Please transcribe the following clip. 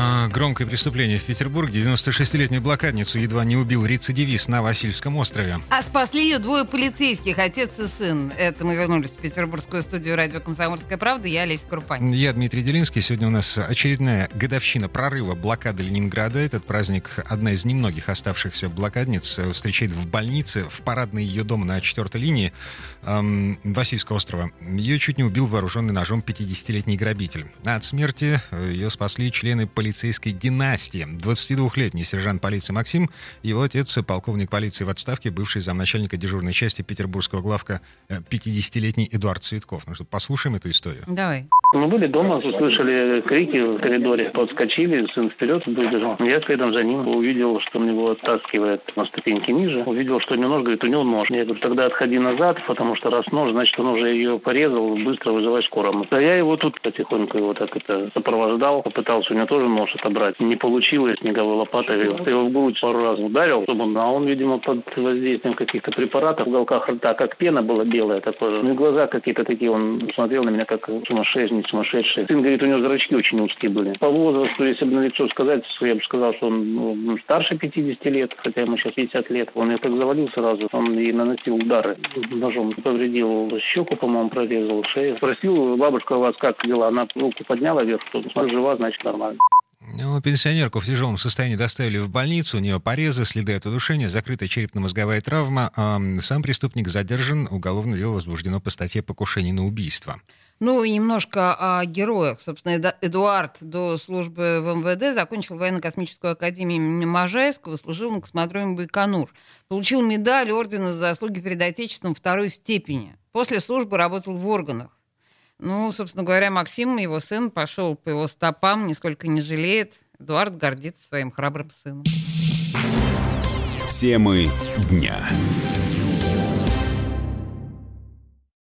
А, громкое преступление в Петербурге. 96-летнюю блокадницу едва не убил рецидивист на Васильевском острове. А спасли ее двое полицейских, отец и сын. Это мы вернулись в петербургскую студию радио «Комсомольская правда». Я Олеся Крупань. Я Дмитрий Делинский. Сегодня у нас очередная годовщина прорыва блокады Ленинграда. Этот праздник одна из немногих оставшихся блокадниц встречает в больнице, в парадной ее дома на 4 линии эм, Васильевского острова. Ее чуть не убил вооруженный ножом 50-летний грабитель. От смерти ее спасли члены полиции полицейской династии. 22-летний сержант полиции Максим, его отец, полковник полиции в отставке, бывший замначальника дежурной части петербургского главка 50-летний Эдуард Цветков. Ну что, послушаем эту историю. Давай. Мы были дома, услышали крики в коридоре, подскочили, сын вперед выбежал. Я следом за ним увидел, что он его оттаскивает на ступеньки ниже. Увидел, что у него нож, говорит, у него нож. Я говорю, тогда отходи назад, потому что раз нож, значит, он уже ее порезал, быстро вызывай скорую. А я его тут потихоньку его так это сопровождал, попытался у него тоже нож отобрать. Не получилось, снеговой лопатой. Я его в грудь пару раз ударил, чтобы он, а он, видимо, под воздействием каких-то препаратов в уголках рта, как пена была белая такое. Ну и глаза какие-то такие, он смотрел на меня как сумасшедший не сумасшедший. Сын говорит, у него зрачки очень узкие были. По возрасту, если бы на лицо сказать, я бы сказал, что он ну, старше 50 лет, хотя ему сейчас 50 лет. Он ее так завалил сразу, он и наносил удары ножом. Повредил щеку, по-моему, прорезал шею. Спросил, бабушка у вас как дела? Она руку подняла вверх, смотри, жива, значит нормально. Ну, пенсионерку в тяжелом состоянии доставили в больницу, у нее порезы, следы от удушения, закрытая черепно-мозговая травма. А сам преступник задержан, уголовное дело возбуждено по статье покушение на убийство. Ну и немножко о героях. Собственно, Эдуард до службы в МВД закончил военно-космическую академию имени Можайского, служил на космодроме Байконур. Получил медаль ордена за заслуги перед Отечеством второй степени. После службы работал в органах. Ну, собственно говоря, Максим, его сын, пошел по его стопам, нисколько не жалеет. Эдуард гордится своим храбрым сыном. Темы дня.